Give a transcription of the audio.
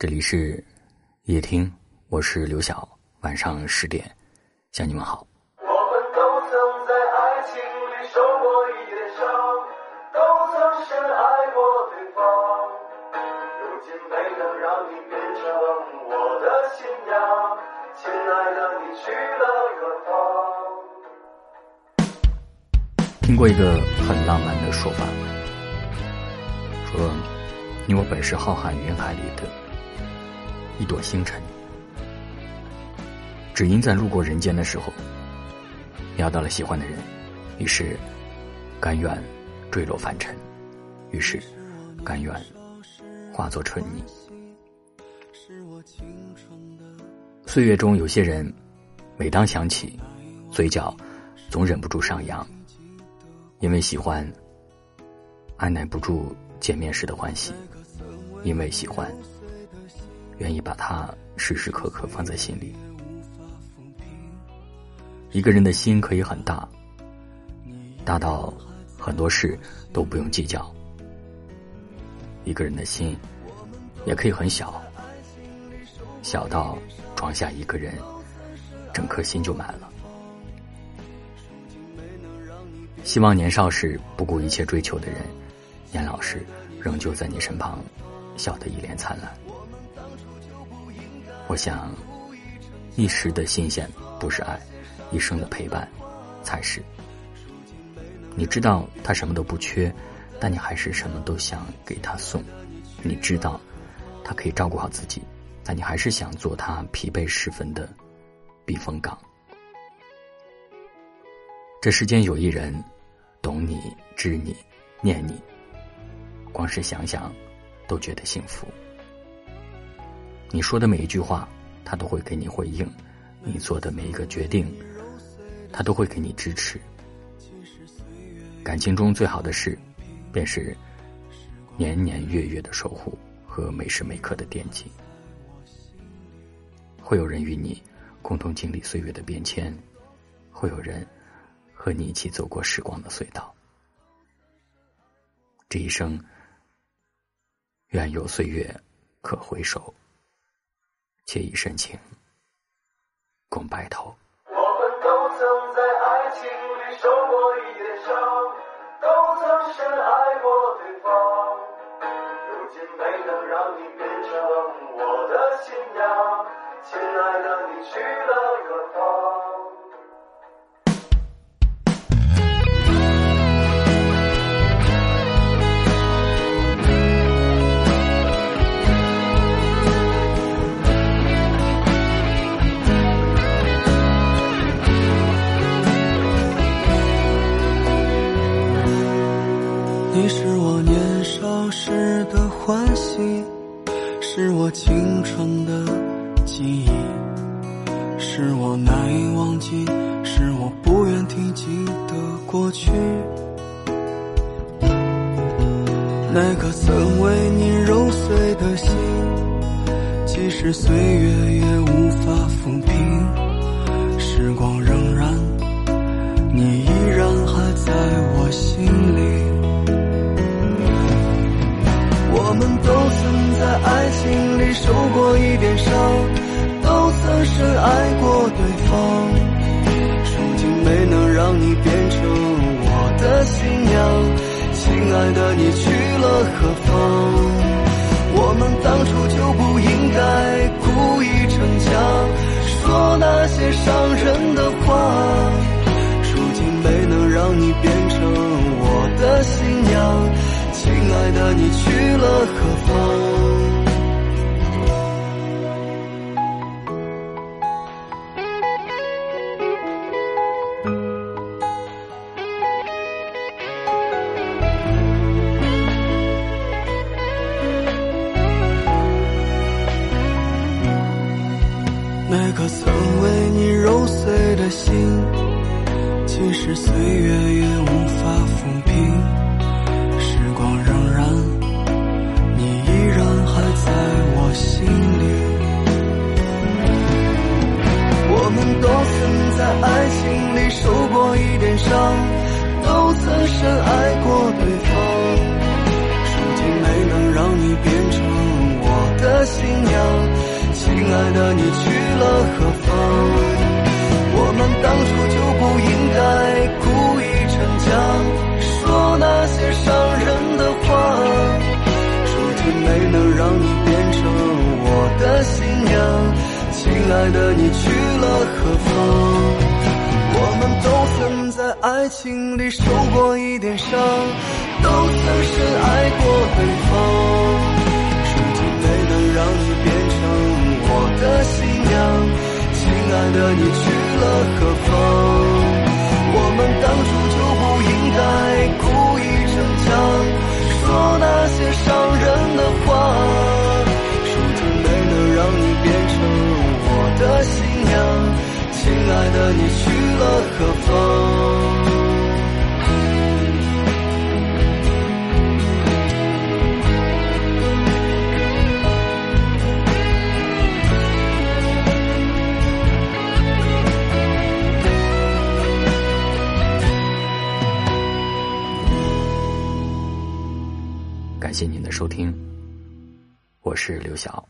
这里是夜听，我是刘晓。晚上十点，向你们好。我们都曾在爱情里受过一点伤，都曾深爱过对方。如今没能让你变成我的新娘，亲爱的，你去了远方？听过一个很浪漫的说法，说你我本是浩瀚云海里的一朵星辰。只因在路过人间的时候，瞄到了喜欢的人，于是甘愿坠落凡尘，于是甘愿化作春泥。岁月中有些人，每当想起，嘴角总忍不住上扬，因为喜欢，按耐不住见面时的欢喜，因为喜欢，愿意把它时时刻刻放在心里。一个人的心可以很大，大到很多事都不用计较；一个人的心也可以很小，小到装下一个人，整颗心就满了。希望年少时不顾一切追求的人，年老时仍旧在你身旁，笑得一脸灿烂。我想，一时的新鲜不是爱。一生的陪伴，才是。你知道他什么都不缺，但你还是什么都想给他送。你知道他可以照顾好自己，但你还是想做他疲惫时分的避风港。这世间有一人，懂你、知你、念你，光是想想，都觉得幸福。你说的每一句话，他都会给你回应；你做的每一个决定。他都会给你支持。感情中最好的事，便是年年月月的守护和每时每刻的惦记。会有人与你共同经历岁月的变迁，会有人和你一起走过时光的隧道。这一生，愿有岁月可回首，且以深情共白头。我们都曾在爱情里受过一点伤，都曾深爱过对方。如今没能让你变成我的新娘，亲爱的，你去了你是我年少时的欢喜，是我青春的记忆，是我难以忘记，是我不愿提及的过去。那颗曾为你揉碎的心，即使岁月也无法抚平，受过一点伤，都曾深爱过对方。如今没能让你变成我的新娘，亲爱的，你去了何方？我们当初就不应该故意逞强，说那些伤人的话。如今没能让你变成我的新娘，亲爱的，你去了何方？那颗曾为你揉碎的心，即使岁月也无法抚平，亲爱的，你去了何方？我们当初就不应该故意逞强，说那些伤人的话。如今没能让你变成我的新娘，亲爱的，你去了何方？我们都曾在爱情里受过一点伤，都曾深爱过对方。如今没能让你的，你去了何方？感谢您的收听，我是刘晓。